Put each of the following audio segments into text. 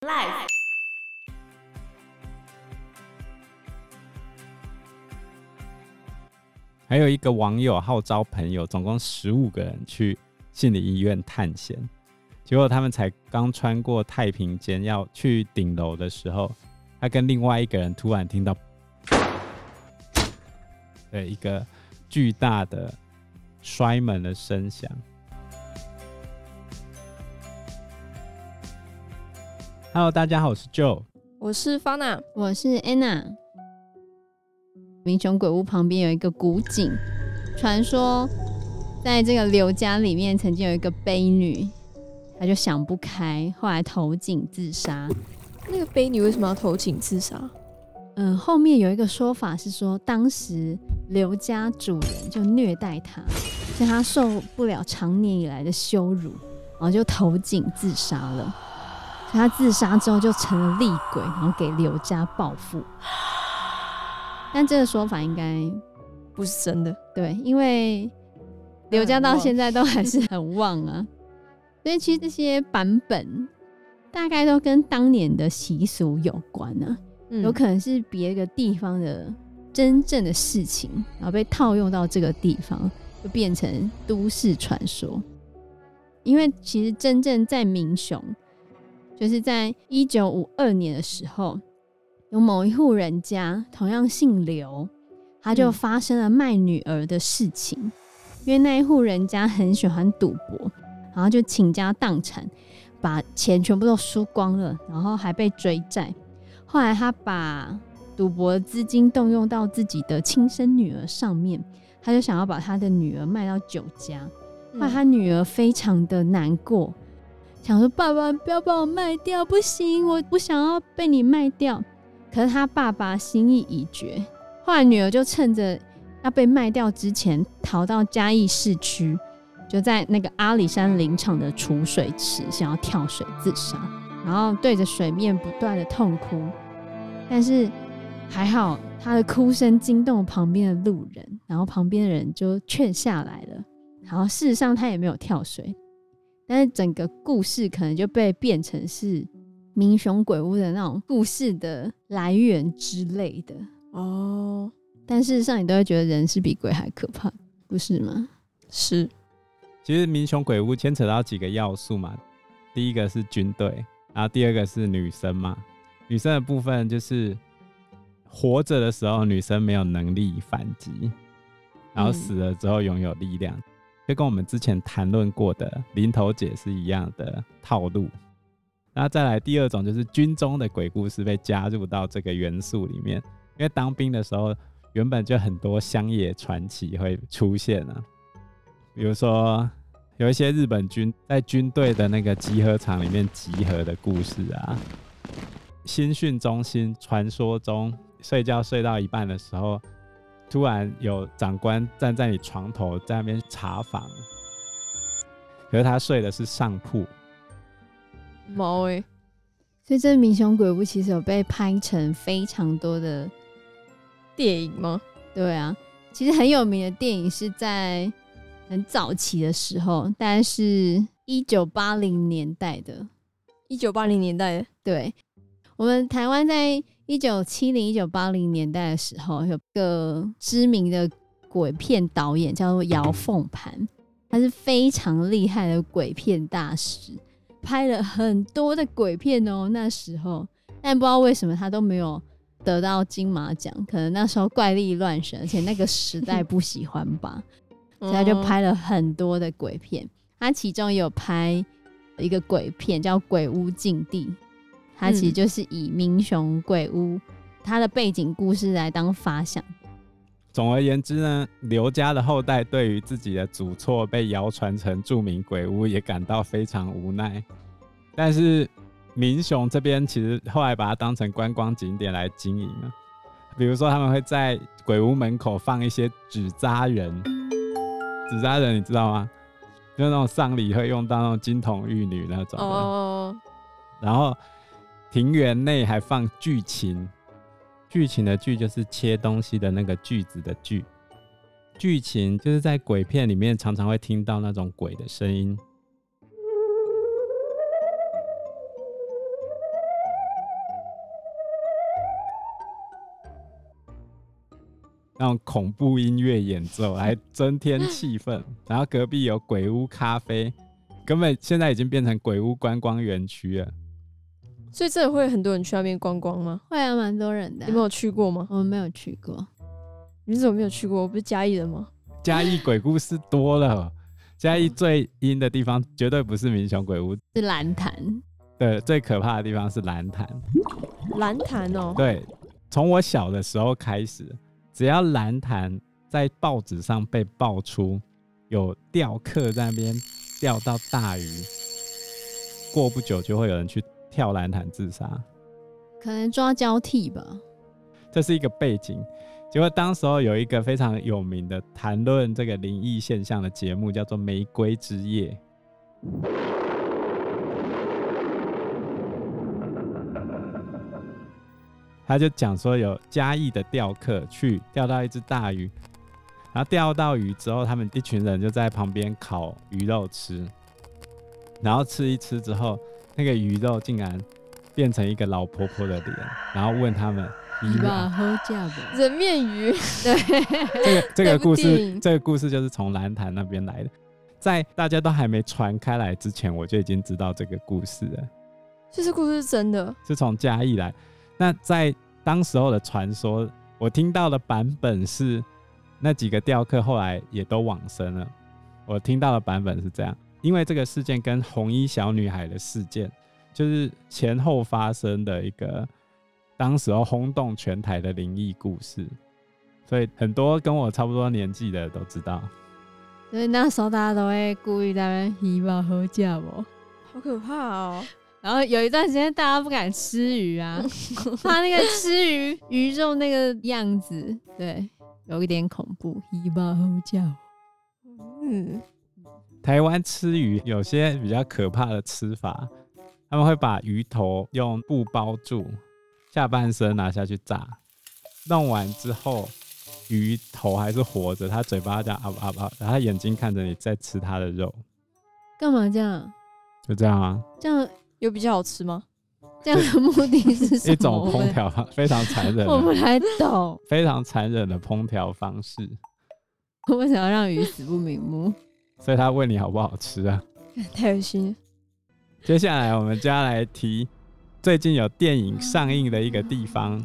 Life。还有一个网友号召朋友，总共十五个人去心理医院探险，结果他们才刚穿过太平间要去顶楼的时候，他跟另外一个人突然听到，对，一个巨大的摔门的声响。Hello，大家好，我是 Joe，我是 Fana，我是 Anna。民雄鬼屋旁边有一个古井，传说在这个刘家里面曾经有一个悲女，她就想不开，后来投井自杀。那个悲女为什么要投井自杀？嗯，后面有一个说法是说，当时刘家主人就虐待她，所以她受不了长年以来的羞辱，然后就投井自杀了。所以她自杀之后就成了厉鬼，然后给刘家报复。但这个说法应该不是真的，对，因为刘家到现在都还是很旺啊，所以其实这些版本大概都跟当年的习俗有关呢、啊，嗯、有可能是别个地方的真正的事情，然后被套用到这个地方，就变成都市传说。因为其实真正在民雄，就是在一九五二年的时候。有某一户人家，同样姓刘，他就发生了卖女儿的事情。嗯、因为那一户人家很喜欢赌博，然后就倾家荡产，把钱全部都输光了，然后还被追债。后来他把赌博的资金动用到自己的亲生女儿上面，他就想要把他的女儿卖到酒家。那他女儿非常的难过，想说：“爸爸，不要把我卖掉，不行，我不想要被你卖掉。”可是他爸爸心意已决，后来女儿就趁着要被卖掉之前，逃到嘉义市区，就在那个阿里山林场的储水池想要跳水自杀，然后对着水面不断的痛哭。但是还好，他的哭声惊动了旁边的路人，然后旁边的人就劝下来了。然后事实上他也没有跳水，但是整个故事可能就被变成是。民雄鬼屋的那种故事的来源之类的哦，但事实上你都会觉得人是比鬼还可怕，不是吗？是。其实民雄鬼屋牵扯到几个要素嘛，第一个是军队，然后第二个是女生嘛。女生的部分就是活着的时候女生没有能力反击，然后死了之后拥有力量，就跟我们之前谈论过的林头姐是一样的套路。那再来第二种就是军中的鬼故事被加入到这个元素里面，因为当兵的时候原本就很多乡野传奇会出现啊，比如说有一些日本军在军队的那个集合场里面集合的故事啊，新训中心传说中睡觉睡到一半的时候，突然有长官站在你床头在那边查房，可是他睡的是上铺。毛哎，所以这《民雄鬼屋》其实有被拍成非常多的电影吗？对啊，其实很有名的电影是在很早期的时候，大概是一九八零年代的。一九八零年代的，对，我们台湾在一九七零、一九八零年代的时候，有个知名的鬼片导演叫做姚凤盘，他是非常厉害的鬼片大师。拍了很多的鬼片哦，那时候，但不知道为什么他都没有得到金马奖，可能那时候怪力乱神，而且那个时代不喜欢吧，所以他就拍了很多的鬼片。他其中也有拍一个鬼片叫《鬼屋禁地》，他其实就是以民雄鬼屋他的背景故事来当发想。总而言之呢，刘家的后代对于自己的祖厝被谣传成著名鬼屋也感到非常无奈。但是民雄这边其实后来把它当成观光景点来经营了，比如说他们会在鬼屋门口放一些纸扎人，纸扎人你知道吗？就那种丧礼会用到那种金童玉女那种的。哦。然后庭园内还放剧情，剧情的剧就是切东西的那个锯子的锯，剧情就是在鬼片里面常常会听到那种鬼的声音。那种恐怖音乐演奏来增添气氛，然后隔壁有鬼屋咖啡，根本现在已经变成鬼屋观光园区了。所以这里会很多人去那边观光吗？会啊，蛮多人的、啊。你没有去过吗？我们没有去过。你怎么没有去过？我不是嘉义人吗？嘉义鬼故事多了，嘉义最阴的地方绝对不是民雄鬼屋，是蓝潭。对，最可怕的地方是蓝潭。蓝潭哦。对，从我小的时候开始，只要蓝潭在报纸上被爆出有钓客在那边钓到大鱼，过不久就会有人去跳蓝潭自杀。可能抓交替吧。这是一个背景。结果当时候有一个非常有名的谈论这个灵异现象的节目，叫做《玫瑰之夜》。他就讲说，有嘉义的钓客去钓到一只大鱼，然后钓到鱼之后，他们一群人就在旁边烤鱼肉吃，然后吃一吃之后，那个鱼肉竟然变成一个老婆婆的脸，然后问他们。你把喝价的 人面鱼，对，这个这个故事，这个故事就是从兰潭那边来的，在大家都还没传开来之前，我就已经知道这个故事了。这是故事是真的，是从嘉义来。那在当时候的传说，我听到的版本是那几个雕刻后来也都往生了。我听到的版本是这样，因为这个事件跟红衣小女孩的事件就是前后发生的一个。当时候轰动全台的灵异故事，所以很多跟我差不多年纪的都知道。所以那时候大家都会故意在那边希望喝酒不？好可怕哦！然后有一段时间大家不敢吃鱼啊，怕那个吃鱼鱼肉那个样子，对，有一点恐怖。希望喝酒。嗯，台湾吃鱼有些比较可怕的吃法，他们会把鱼头用布包住。下半身拿下去炸，弄完之后鱼头还是活着，它嘴巴这样啊啊啊，然后它眼睛看着你在吃它的肉，干嘛这样？就这样啊？这样有比较好吃吗？这样的目的是什么？一种烹调非常残忍，我不太懂。非常残忍的烹调方式。我为什么要让鱼死不瞑目？所以他问你好不好吃啊？太有心了。接下来我们就要来提。最近有电影上映的一个地方，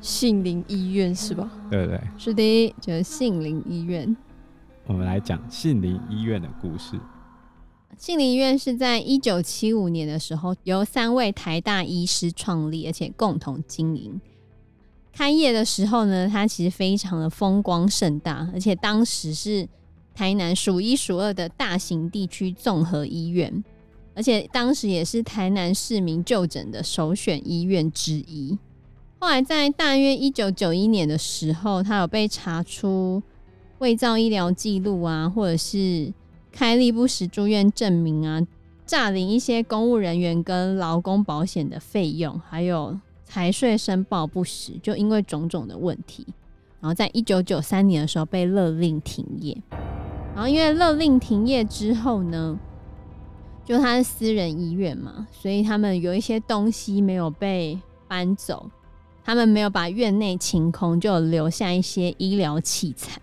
杏林医院是吧？对不对？是的，就是杏林医院。我们来讲杏林医院的故事。杏林医院是在一九七五年的时候，由三位台大医师创立，而且共同经营。开业的时候呢，它其实非常的风光盛大，而且当时是台南数一数二的大型地区综合医院。而且当时也是台南市民就诊的首选医院之一。后来在大约一九九一年的时候，他有被查出伪造医疗记录啊，或者是开立不实住院证明啊，诈领一些公务人员跟劳工保险的费用，还有财税申报不实，就因为种种的问题，然后在一九九三年的时候被勒令停业。然后因为勒令停业之后呢，就他是私人医院嘛，所以他们有一些东西没有被搬走，他们没有把院内清空，就留下一些医疗器材。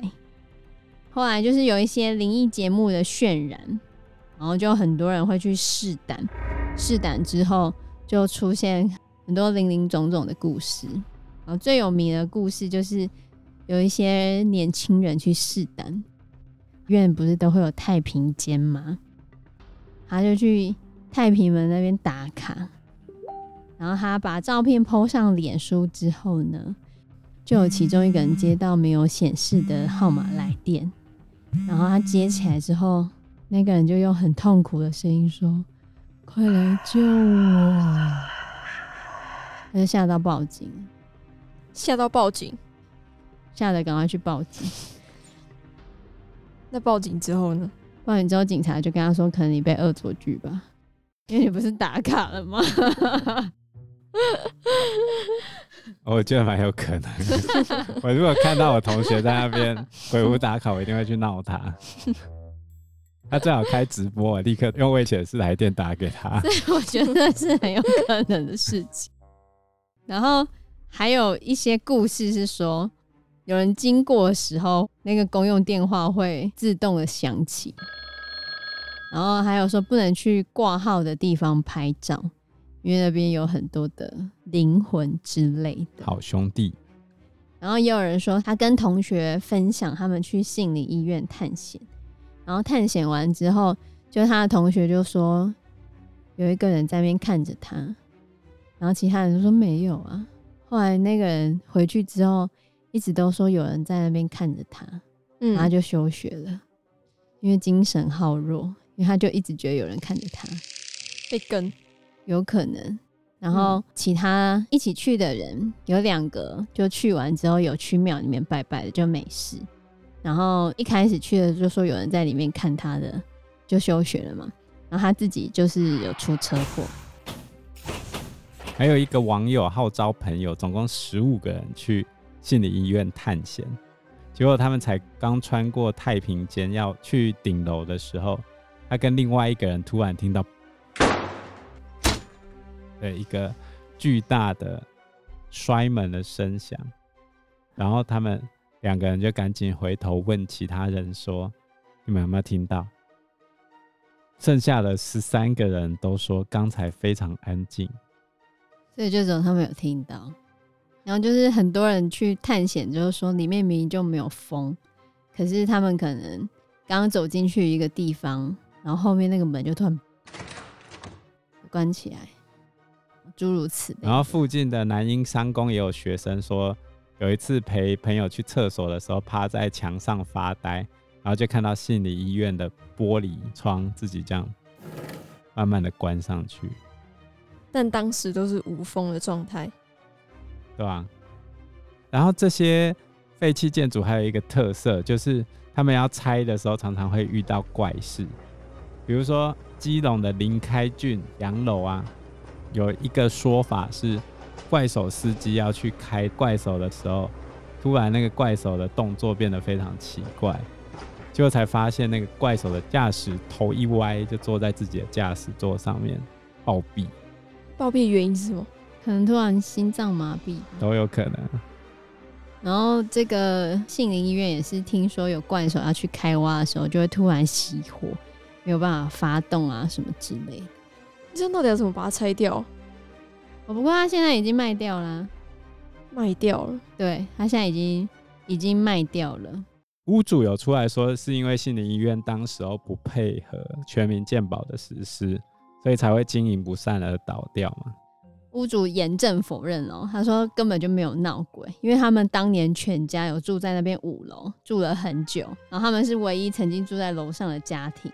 后来就是有一些灵异节目的渲染，然后就很多人会去试胆，试胆之后就出现很多林林总总的故事。然后最有名的故事就是有一些年轻人去试胆，院不是都会有太平间吗？他就去太平门那边打卡，然后他把照片 PO 上脸书之后呢，就有其中一个人接到没有显示的号码来电，然后他接起来之后，那个人就用很痛苦的声音说：“快来救我！”他就吓到报警，吓到报警，吓得赶快去报警。那报警之后呢？报警之后，警察就跟他说：“可能你被恶作剧吧，因为你不是打卡了吗？” 我觉得蛮有可能的。我如果看到我同学在那边鬼屋打卡，我一定会去闹他。他最好开直播，我立刻用未显示来电打给他。所以我觉得是很有可能的事情。然后还有一些故事是说，有人经过的时候，那个公用电话会自动的响起。然后还有说不能去挂号的地方拍照，因为那边有很多的灵魂之类的好兄弟。然后也有人说他跟同学分享他们去杏林医院探险，然后探险完之后，就他的同学就说有一个人在那边看着他，然后其他人就说没有啊。后来那个人回去之后，一直都说有人在那边看着他，然后他就休学了，因为精神好弱。因为他就一直觉得有人看着他，被跟，有可能。然后其他一起去的人有两个，就去完之后有去庙里面拜拜的，就没事。然后一开始去的就说有人在里面看他的，就休学了嘛。然后他自己就是有出车祸。还有一个网友号召朋友，总共十五个人去心理医院探险，结果他们才刚穿过太平间要去顶楼的时候。他跟另外一个人突然听到，对一个巨大的摔门的声响，然后他们两个人就赶紧回头问其他人说：“你们有没有听到？”剩下的十三个人都说刚才非常安静，所以就只有他们有听到。然后就是很多人去探险，就是说里面明明就没有风，可是他们可能刚刚走进去一个地方。然后后面那个门就突然关起来，诸如此类。然后附近的南英商工也有学生说，有一次陪朋友去厕所的时候，趴在墙上发呆，然后就看到心理医院的玻璃窗自己这样慢慢的关上去。但当时都是无风的状态，对吧？然后这些废弃建筑还有一个特色，就是他们要拆的时候，常常会遇到怪事。比如说，基隆的林开俊洋楼啊，有一个说法是，怪手司机要去开怪手的时候，突然那个怪手的动作变得非常奇怪，结果才发现那个怪手的驾驶头一歪，就坐在自己的驾驶座上面暴毙。暴毙原因是什么？可能突然心脏麻痹，都有可能。然后这个杏林医院也是听说有怪手要去开挖的时候，就会突然熄火。没有办法发动啊，什么之类的。这样到底要怎么把它拆掉？哦，不过他现在已经卖掉了，卖掉了。对，他现在已经已经卖掉了。屋主有出来说，是因为杏林医院当时候不配合全民健保的实施，所以才会经营不善而倒掉嘛。屋主严正否认哦，他说根本就没有闹鬼，因为他们当年全家有住在那边五楼，住了很久，然后他们是唯一曾经住在楼上的家庭。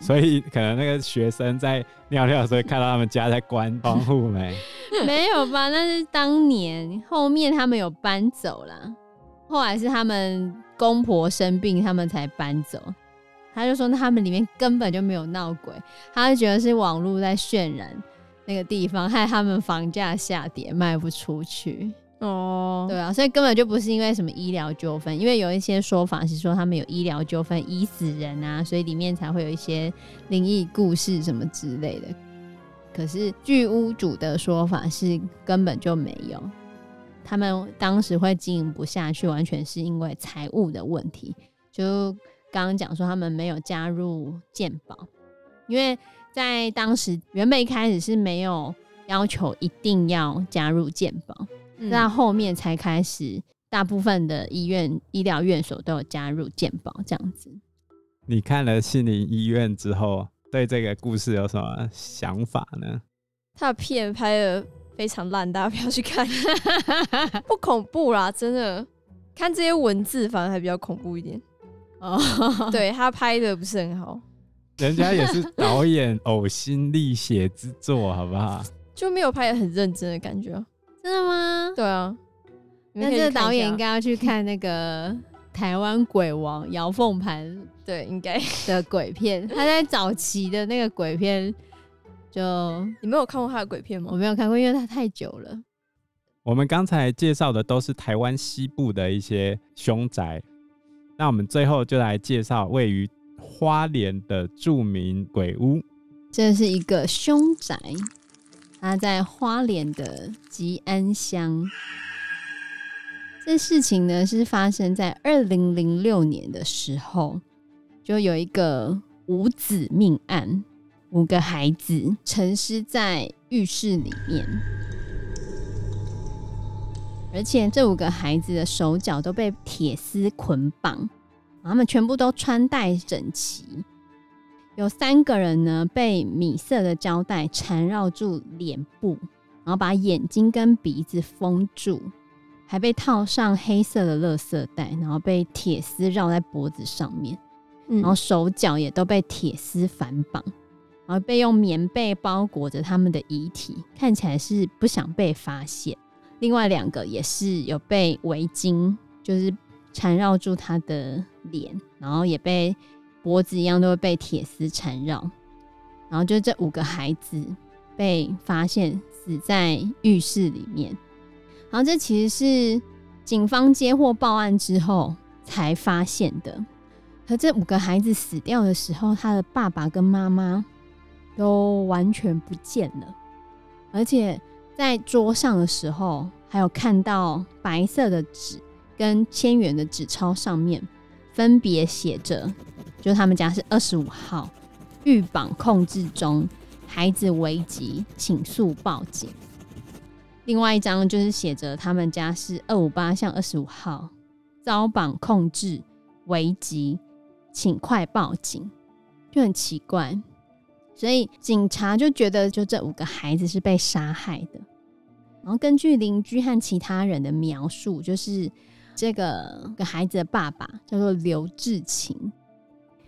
所以可能那个学生在尿尿的时候看到他们家在关窗户没？没有吧？那是当年，后面他们有搬走了，后来是他们公婆生病，他们才搬走。他就说，那他们里面根本就没有闹鬼，他就觉得是网络在渲染那个地方，害他们房价下跌，卖不出去。哦，对啊，所以根本就不是因为什么医疗纠纷，因为有一些说法是说他们有医疗纠纷，医死人啊，所以里面才会有一些灵异故事什么之类的。可是据屋主的说法是根本就没有，他们当时会经营不下去，完全是因为财务的问题。就刚刚讲说他们没有加入健保，因为在当时原本一开始是没有要求一定要加入健保。那后面才开始，大部分的医院、医疗院所都有加入健保这样子。你看了杏林医院之后，对这个故事有什么想法呢？他的片拍的非常烂，大家不要去看，不恐怖啦，真的。看这些文字反而还比较恐怖一点。哦，对，他拍的不是很好，人家也是导演呕心沥血之作，好不好？就没有拍得很认真的感觉。真的吗？对啊，那这个导演应该要去看那个台湾鬼王姚凤盘，对，应该的鬼片。他在早期的那个鬼片，就你没有看过他的鬼片吗？我没有看过，因为他太久了。我们刚才介绍的都是台湾西部的一些凶宅，那我们最后就来介绍位于花莲的著名鬼屋。这是一个凶宅。他在花莲的吉安乡，这事情呢是发生在二零零六年的时候，就有一个五子命案，五个孩子沉尸在浴室里面，而且这五个孩子的手脚都被铁丝捆绑，他们全部都穿戴整齐。有三个人呢被米色的胶带缠绕住脸部，然后把眼睛跟鼻子封住。还被套上黑色的垃圾袋，然后被铁丝绕在脖子上面，然后手脚也都被铁丝反绑，然后被用棉被包裹着他们的遗体，看起来是不想被发现。另外两个也是有被围巾，就是缠绕住他的脸，然后也被脖子一样都会被铁丝缠绕。然后就这五个孩子被发现死在浴室里面。然后这其实是警方接获报案之后才发现的。可这五个孩子死掉的时候，他的爸爸跟妈妈都完全不见了，而且在桌上的时候，还有看到白色的纸跟千元的纸钞，上面分别写着，就他们家是二十五号，预绑控制中，孩子危急，请速报警。另外一张就是写着他们家是二五八巷二十五号，遭绑控制危急，请快报警，就很奇怪，所以警察就觉得就这五个孩子是被杀害的。然后根据邻居和其他人的描述，就是这个个孩子的爸爸叫做刘志勤，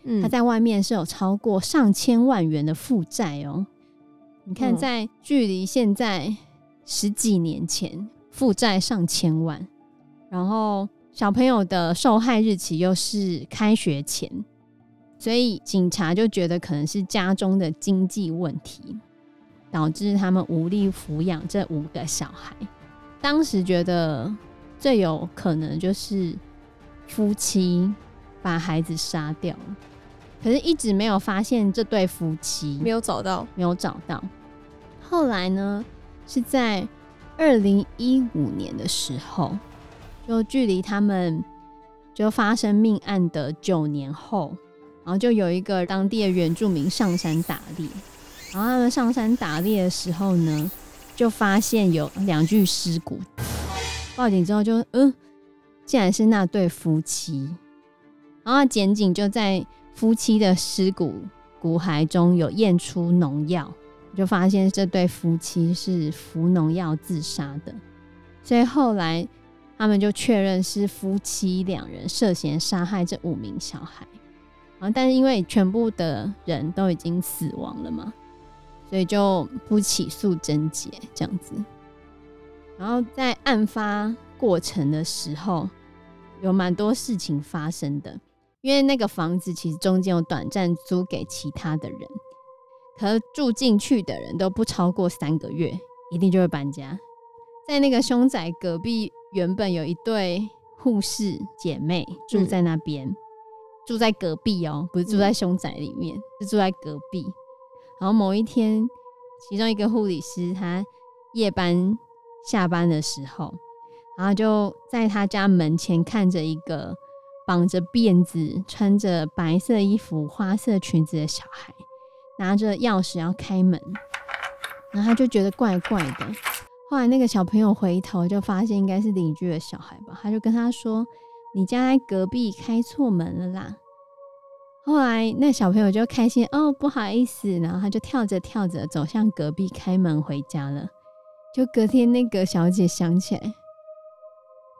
嗯，他在外面是有超过上千万元的负债哦。你看，在距离现在。十几年前，负债上千万，然后小朋友的受害日期又是开学前，所以警察就觉得可能是家中的经济问题，导致他们无力抚养这五个小孩。当时觉得最有可能就是夫妻把孩子杀掉，可是一直没有发现这对夫妻，没有找到，没有找到。后来呢？是在二零一五年的时候，就距离他们就发生命案的九年后，然后就有一个当地的原住民上山打猎，然后他们上山打猎的时候呢，就发现有两具尸骨，报警之后就嗯，竟然是那对夫妻，然后检警就在夫妻的尸骨骨骸中有验出农药。就发现这对夫妻是服农药自杀的，所以后来他们就确认是夫妻两人涉嫌杀害这五名小孩。啊，但是因为全部的人都已经死亡了嘛，所以就不起诉贞洁这样子。然后在案发过程的时候，有蛮多事情发生的，因为那个房子其实中间有短暂租给其他的人。可住进去的人都不超过三个月，一定就会搬家。在那个凶宅隔壁，原本有一对护士姐妹住在那边，嗯，住在隔壁哦，不是住在凶宅里面，嗯，是住在隔壁。然后某一天，其中一个护理师他夜班下班的时候，然后就在他家门前看着一个绑着辫子、穿着白色衣服、花色裙子的小孩。拿着钥匙要开门，然后他就觉得怪怪的。后来那个小朋友回头就发现应该是邻居的小孩吧，他就跟他说：“你家在隔壁，开错门了啦。”后来那小朋友就开心哦，不好意思，然后他就跳着跳着走向隔壁开门回家了。就隔天那个小姐想起来，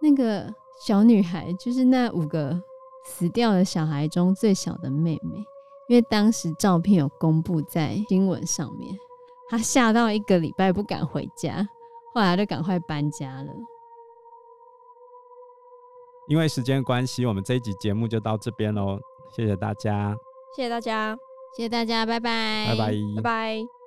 那个小女孩就是那五个死掉的小孩中最小的妹妹。因为当时照片有公布在新闻上面，她吓到一个礼拜不敢回家，后来就赶快搬家了。因为时间关系，我们这一集节目就到这边喽，谢谢大家，谢谢大家，谢谢大家，拜拜，拜拜，拜拜。